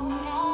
now.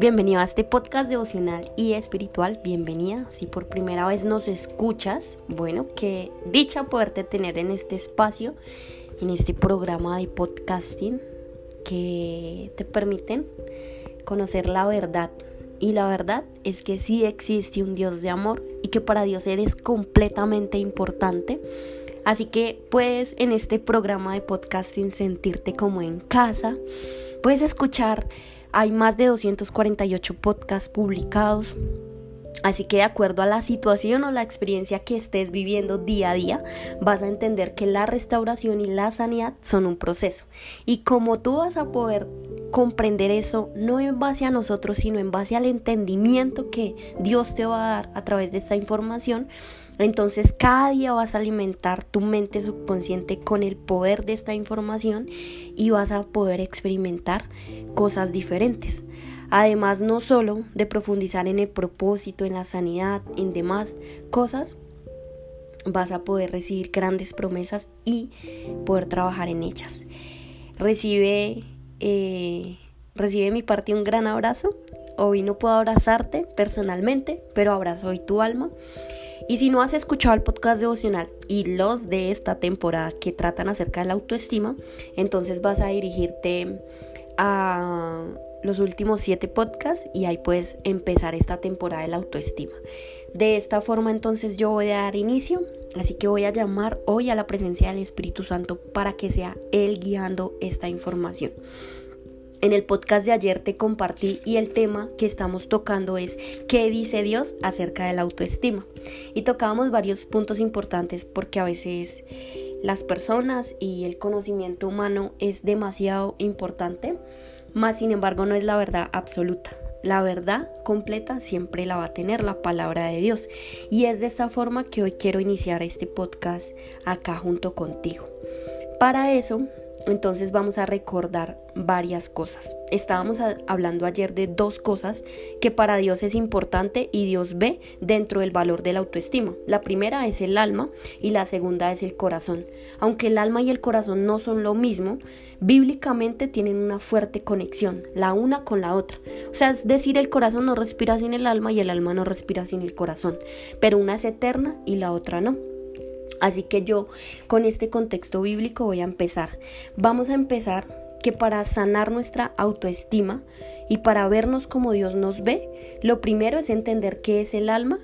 Bienvenido a este podcast devocional y espiritual. Bienvenida. Si por primera vez nos escuchas, bueno, qué dicha poderte tener en este espacio, en este programa de podcasting que te permiten conocer la verdad. Y la verdad es que sí existe un Dios de amor y que para Dios eres completamente importante. Así que puedes en este programa de podcasting sentirte como en casa. Puedes escuchar hay más de 248 podcasts publicados. Así que de acuerdo a la situación o la experiencia que estés viviendo día a día, vas a entender que la restauración y la sanidad son un proceso. Y como tú vas a poder comprender eso, no en base a nosotros, sino en base al entendimiento que Dios te va a dar a través de esta información, entonces cada día vas a alimentar tu mente subconsciente con el poder de esta información y vas a poder experimentar cosas diferentes. Además, no solo de profundizar en el propósito, en la sanidad, en demás cosas, vas a poder recibir grandes promesas y poder trabajar en ellas. Recibe, eh, recibe mi parte un gran abrazo. Hoy no puedo abrazarte personalmente, pero abrazo hoy tu alma. Y si no has escuchado el podcast devocional y los de esta temporada que tratan acerca de la autoestima, entonces vas a dirigirte a los últimos siete podcasts y ahí puedes empezar esta temporada de la autoestima. De esta forma entonces yo voy a dar inicio, así que voy a llamar hoy a la presencia del Espíritu Santo para que sea Él guiando esta información. En el podcast de ayer te compartí y el tema que estamos tocando es ¿qué dice Dios acerca de la autoestima? Y tocábamos varios puntos importantes porque a veces las personas y el conocimiento humano es demasiado importante, más sin embargo no es la verdad absoluta. La verdad completa siempre la va a tener la palabra de Dios. Y es de esta forma que hoy quiero iniciar este podcast acá junto contigo. Para eso entonces vamos a recordar varias cosas. Estábamos hablando ayer de dos cosas que para Dios es importante y Dios ve dentro del valor de la autoestima. La primera es el alma y la segunda es el corazón. Aunque el alma y el corazón no son lo mismo, bíblicamente tienen una fuerte conexión, la una con la otra. O sea, es decir, el corazón no respira sin el alma y el alma no respira sin el corazón, pero una es eterna y la otra no. Así que yo con este contexto bíblico voy a empezar. Vamos a empezar que para sanar nuestra autoestima y para vernos como Dios nos ve, lo primero es entender qué es el alma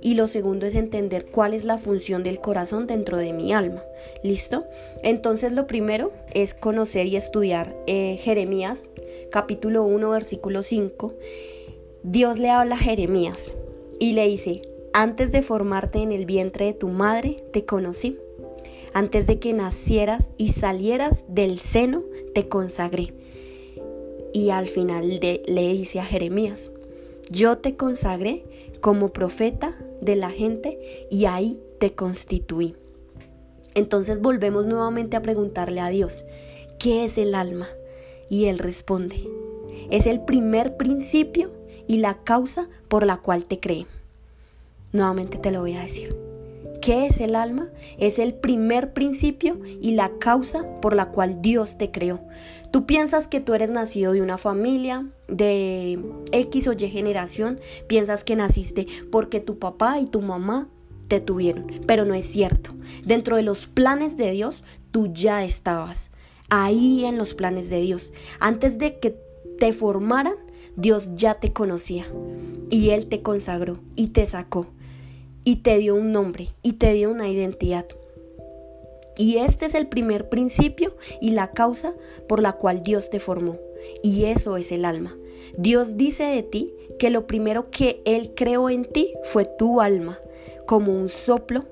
y lo segundo es entender cuál es la función del corazón dentro de mi alma. ¿Listo? Entonces lo primero es conocer y estudiar eh, Jeremías capítulo 1 versículo 5. Dios le habla a Jeremías y le dice, antes de formarte en el vientre de tu madre, te conocí. Antes de que nacieras y salieras del seno, te consagré. Y al final le dice a Jeremías, yo te consagré como profeta de la gente y ahí te constituí. Entonces volvemos nuevamente a preguntarle a Dios, ¿qué es el alma? Y Él responde, es el primer principio y la causa por la cual te cree. Nuevamente te lo voy a decir. ¿Qué es el alma? Es el primer principio y la causa por la cual Dios te creó. Tú piensas que tú eres nacido de una familia de X o Y generación, piensas que naciste porque tu papá y tu mamá te tuvieron, pero no es cierto. Dentro de los planes de Dios, tú ya estabas ahí en los planes de Dios. Antes de que te formaran, Dios ya te conocía y Él te consagró y te sacó y te dio un nombre y te dio una identidad. Y este es el primer principio y la causa por la cual Dios te formó. Y eso es el alma. Dios dice de ti que lo primero que Él creó en ti fue tu alma. Como un soplo,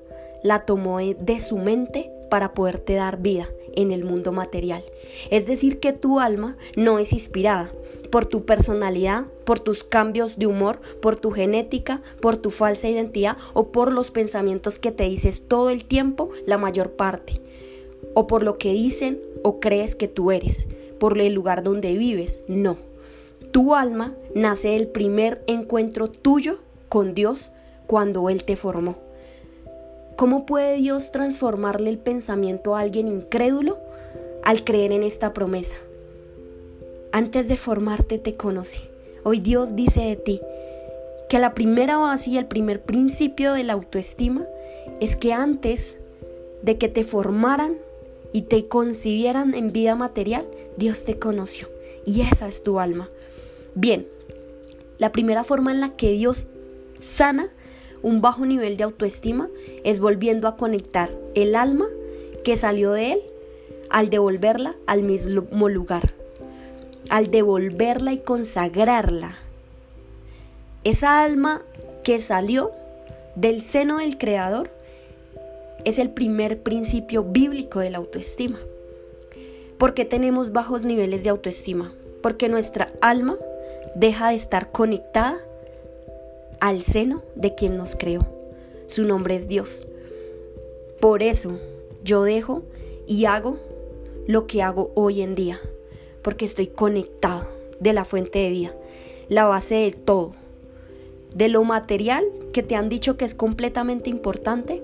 la tomó de su mente para poderte dar vida en el mundo material. Es decir, que tu alma no es inspirada, por tu personalidad, por tus cambios de humor, por tu genética, por tu falsa identidad o por los pensamientos que te dices todo el tiempo, la mayor parte, o por lo que dicen o crees que tú eres, por el lugar donde vives, no. Tu alma nace del primer encuentro tuyo con Dios cuando Él te formó. ¿Cómo puede Dios transformarle el pensamiento a alguien incrédulo al creer en esta promesa? Antes de formarte te conocí. Hoy Dios dice de ti que la primera base y el primer principio de la autoestima es que antes de que te formaran y te concibieran en vida material, Dios te conoció. Y esa es tu alma. Bien, la primera forma en la que Dios sana un bajo nivel de autoestima es volviendo a conectar el alma que salió de él al devolverla al mismo lugar al devolverla y consagrarla. Esa alma que salió del seno del Creador es el primer principio bíblico de la autoestima. ¿Por qué tenemos bajos niveles de autoestima? Porque nuestra alma deja de estar conectada al seno de quien nos creó. Su nombre es Dios. Por eso yo dejo y hago lo que hago hoy en día porque estoy conectado de la fuente de vida, la base de todo, de lo material que te han dicho que es completamente importante,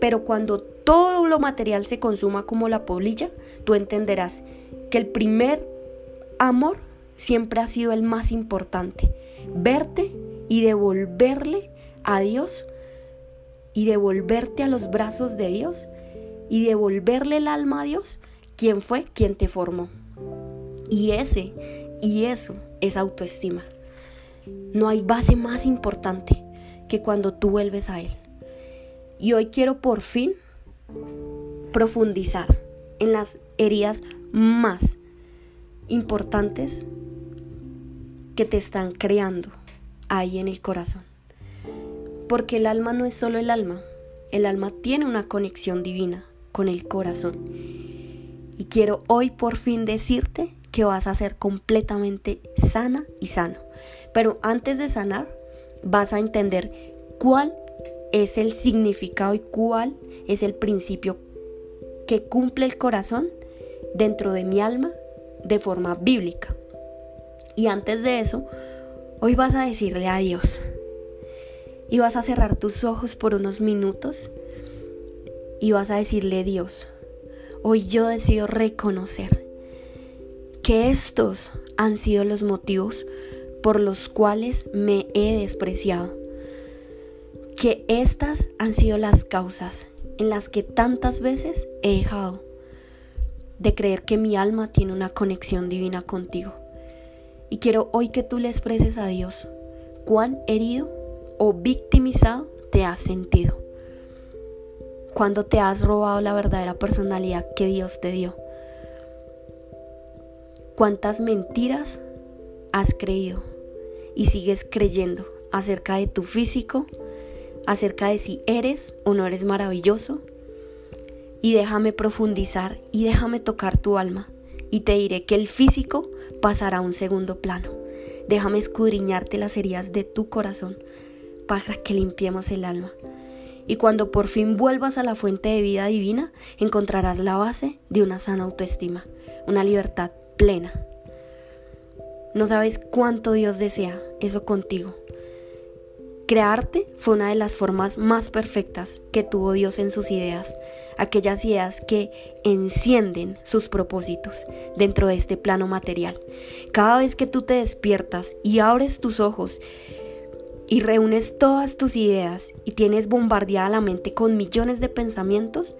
pero cuando todo lo material se consuma como la polilla, tú entenderás que el primer amor siempre ha sido el más importante. Verte y devolverle a Dios y devolverte a los brazos de Dios y devolverle el alma a Dios, quien fue quien te formó. Y ese, y eso es autoestima. No hay base más importante que cuando tú vuelves a Él. Y hoy quiero por fin profundizar en las heridas más importantes que te están creando ahí en el corazón. Porque el alma no es solo el alma, el alma tiene una conexión divina con el corazón. Y quiero hoy por fin decirte que vas a ser completamente sana y sano. Pero antes de sanar, vas a entender cuál es el significado y cuál es el principio que cumple el corazón dentro de mi alma de forma bíblica. Y antes de eso, hoy vas a decirle a Dios y vas a cerrar tus ojos por unos minutos y vas a decirle Dios, hoy yo decido reconocer que estos han sido los motivos por los cuales me he despreciado, que estas han sido las causas en las que tantas veces he dejado de creer que mi alma tiene una conexión divina contigo. Y quiero hoy que tú le expreses a Dios cuán herido o victimizado te has sentido. Cuando te has robado la verdadera personalidad que Dios te dio ¿Cuántas mentiras has creído y sigues creyendo acerca de tu físico, acerca de si eres o no eres maravilloso? Y déjame profundizar y déjame tocar tu alma y te diré que el físico pasará a un segundo plano. Déjame escudriñarte las heridas de tu corazón para que limpiemos el alma. Y cuando por fin vuelvas a la fuente de vida divina, encontrarás la base de una sana autoestima, una libertad plena. No sabes cuánto Dios desea eso contigo. Crearte fue una de las formas más perfectas que tuvo Dios en sus ideas, aquellas ideas que encienden sus propósitos dentro de este plano material. Cada vez que tú te despiertas y abres tus ojos y reúnes todas tus ideas y tienes bombardeada la mente con millones de pensamientos,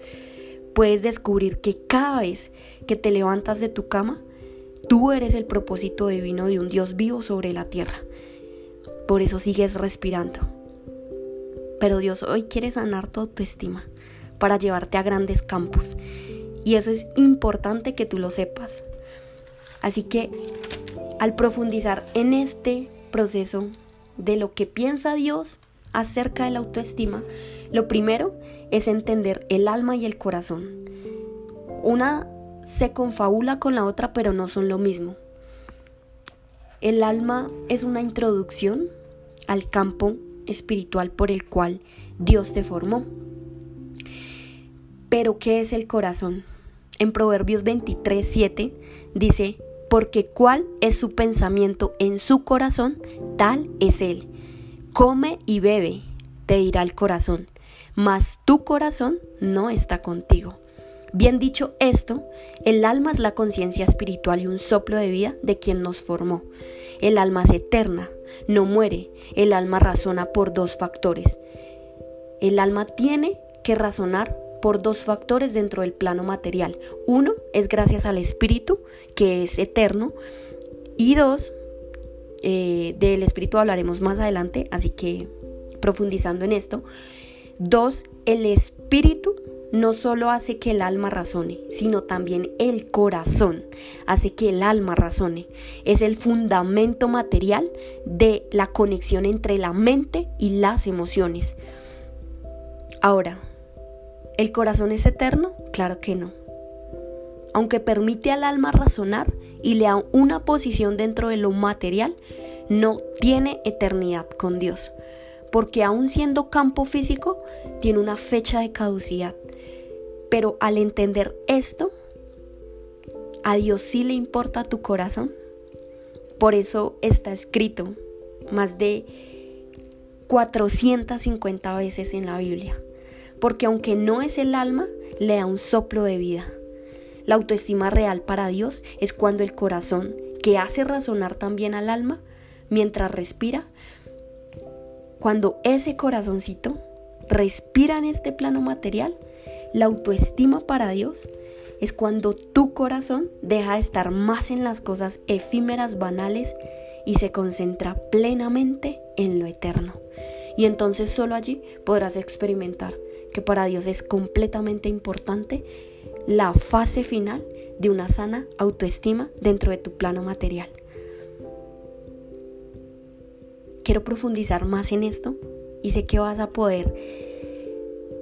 puedes descubrir que cada vez que te levantas de tu cama, tú eres el propósito divino de un Dios vivo sobre la tierra. Por eso sigues respirando. Pero Dios hoy quiere sanar tu autoestima para llevarte a grandes campos. Y eso es importante que tú lo sepas. Así que al profundizar en este proceso de lo que piensa Dios acerca de la autoestima, lo primero es entender el alma y el corazón. Una se confabula con la otra, pero no son lo mismo. El alma es una introducción al campo espiritual por el cual Dios te formó. Pero ¿qué es el corazón? En Proverbios 23, 7 dice, porque cuál es su pensamiento en su corazón, tal es él. Come y bebe, te dirá el corazón, mas tu corazón no está contigo. Bien dicho esto, el alma es la conciencia espiritual y un soplo de vida de quien nos formó. El alma es eterna, no muere. El alma razona por dos factores. El alma tiene que razonar por dos factores dentro del plano material. Uno es gracias al espíritu, que es eterno. Y dos, eh, del espíritu hablaremos más adelante, así que profundizando en esto. Dos, el espíritu no solo hace que el alma razone, sino también el corazón hace que el alma razone. Es el fundamento material de la conexión entre la mente y las emociones. Ahora, ¿el corazón es eterno? Claro que no. Aunque permite al alma razonar y le da una posición dentro de lo material, no tiene eternidad con Dios, porque aun siendo campo físico, tiene una fecha de caducidad pero al entender esto, a Dios sí le importa tu corazón. Por eso está escrito más de 450 veces en la Biblia. Porque aunque no es el alma, le da un soplo de vida. La autoestima real para Dios es cuando el corazón, que hace razonar también al alma, mientras respira, cuando ese corazoncito respira en este plano material, la autoestima para Dios es cuando tu corazón deja de estar más en las cosas efímeras, banales y se concentra plenamente en lo eterno. Y entonces solo allí podrás experimentar que para Dios es completamente importante la fase final de una sana autoestima dentro de tu plano material. Quiero profundizar más en esto y sé que vas a poder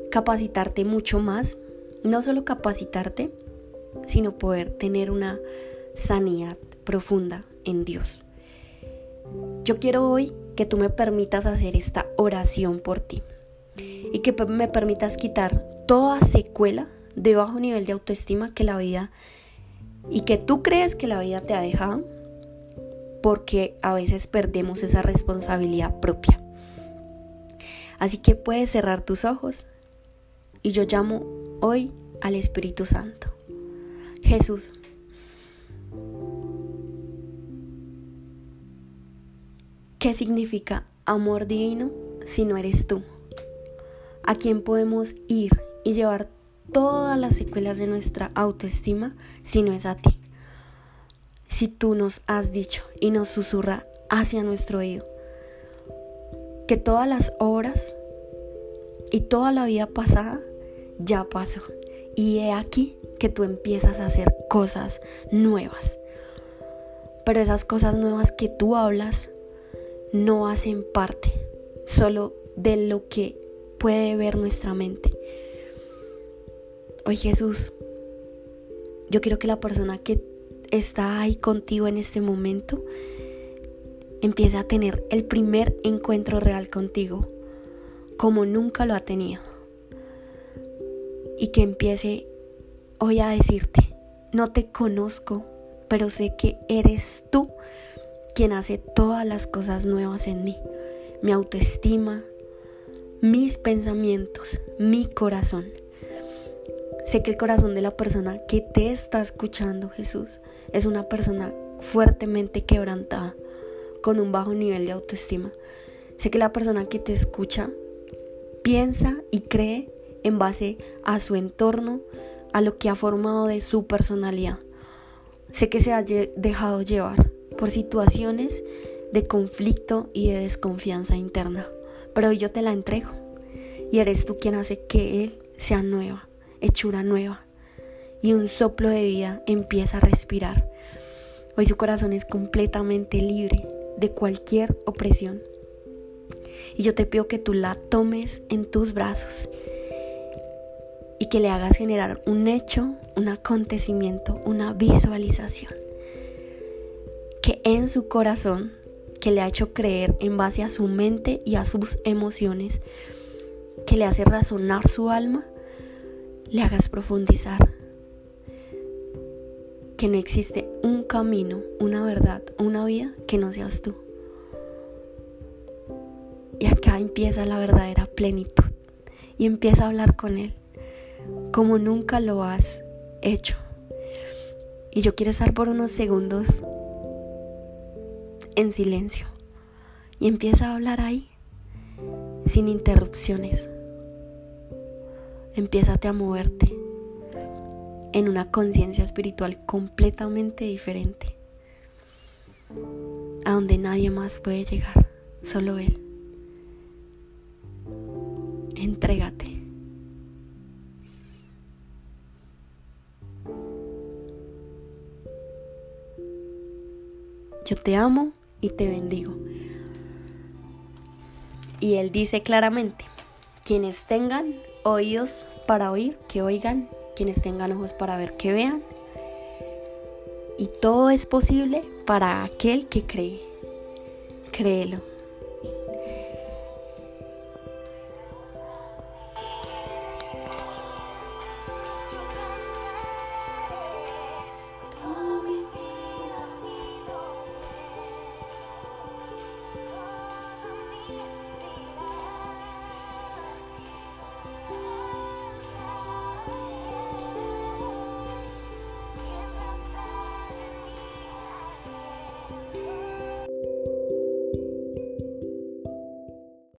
capacitarte mucho más, no solo capacitarte, sino poder tener una sanidad profunda en Dios. Yo quiero hoy que tú me permitas hacer esta oración por ti y que me permitas quitar toda secuela de bajo nivel de autoestima que la vida y que tú crees que la vida te ha dejado porque a veces perdemos esa responsabilidad propia. Así que puedes cerrar tus ojos y yo llamo hoy al Espíritu Santo. Jesús, ¿qué significa amor divino si no eres tú? ¿A quién podemos ir y llevar todas las secuelas de nuestra autoestima si no es a ti? Si tú nos has dicho y nos susurra hacia nuestro oído que todas las obras y toda la vida pasada ya pasó. Y he aquí que tú empiezas a hacer cosas nuevas. Pero esas cosas nuevas que tú hablas no hacen parte solo de lo que puede ver nuestra mente. Hoy Jesús, yo quiero que la persona que está ahí contigo en este momento empiece a tener el primer encuentro real contigo como nunca lo ha tenido y que empiece hoy a decirte, no te conozco, pero sé que eres tú quien hace todas las cosas nuevas en mí. Mi autoestima, mis pensamientos, mi corazón. Sé que el corazón de la persona que te está escuchando, Jesús, es una persona fuertemente quebrantada, con un bajo nivel de autoestima. Sé que la persona que te escucha piensa y cree en base a su entorno, a lo que ha formado de su personalidad. Sé que se ha dejado llevar por situaciones de conflicto y de desconfianza interna, pero yo te la entrego y eres tú quien hace que Él sea nueva, hechura nueva y un soplo de vida empieza a respirar. Hoy su corazón es completamente libre de cualquier opresión. Y yo te pido que tú la tomes en tus brazos y que le hagas generar un hecho, un acontecimiento, una visualización. Que en su corazón, que le ha hecho creer en base a su mente y a sus emociones, que le hace razonar su alma, le hagas profundizar. Que no existe un camino, una verdad, una vida que no seas tú. Y acá empieza la verdadera plenitud. Y empieza a hablar con Él como nunca lo has hecho. Y yo quiero estar por unos segundos en silencio. Y empieza a hablar ahí, sin interrupciones. Empiezate a moverte en una conciencia espiritual completamente diferente, a donde nadie más puede llegar, solo Él. Entrégate. Te amo y te bendigo. Y él dice claramente, quienes tengan oídos para oír, que oigan, quienes tengan ojos para ver, que vean. Y todo es posible para aquel que cree. Créelo.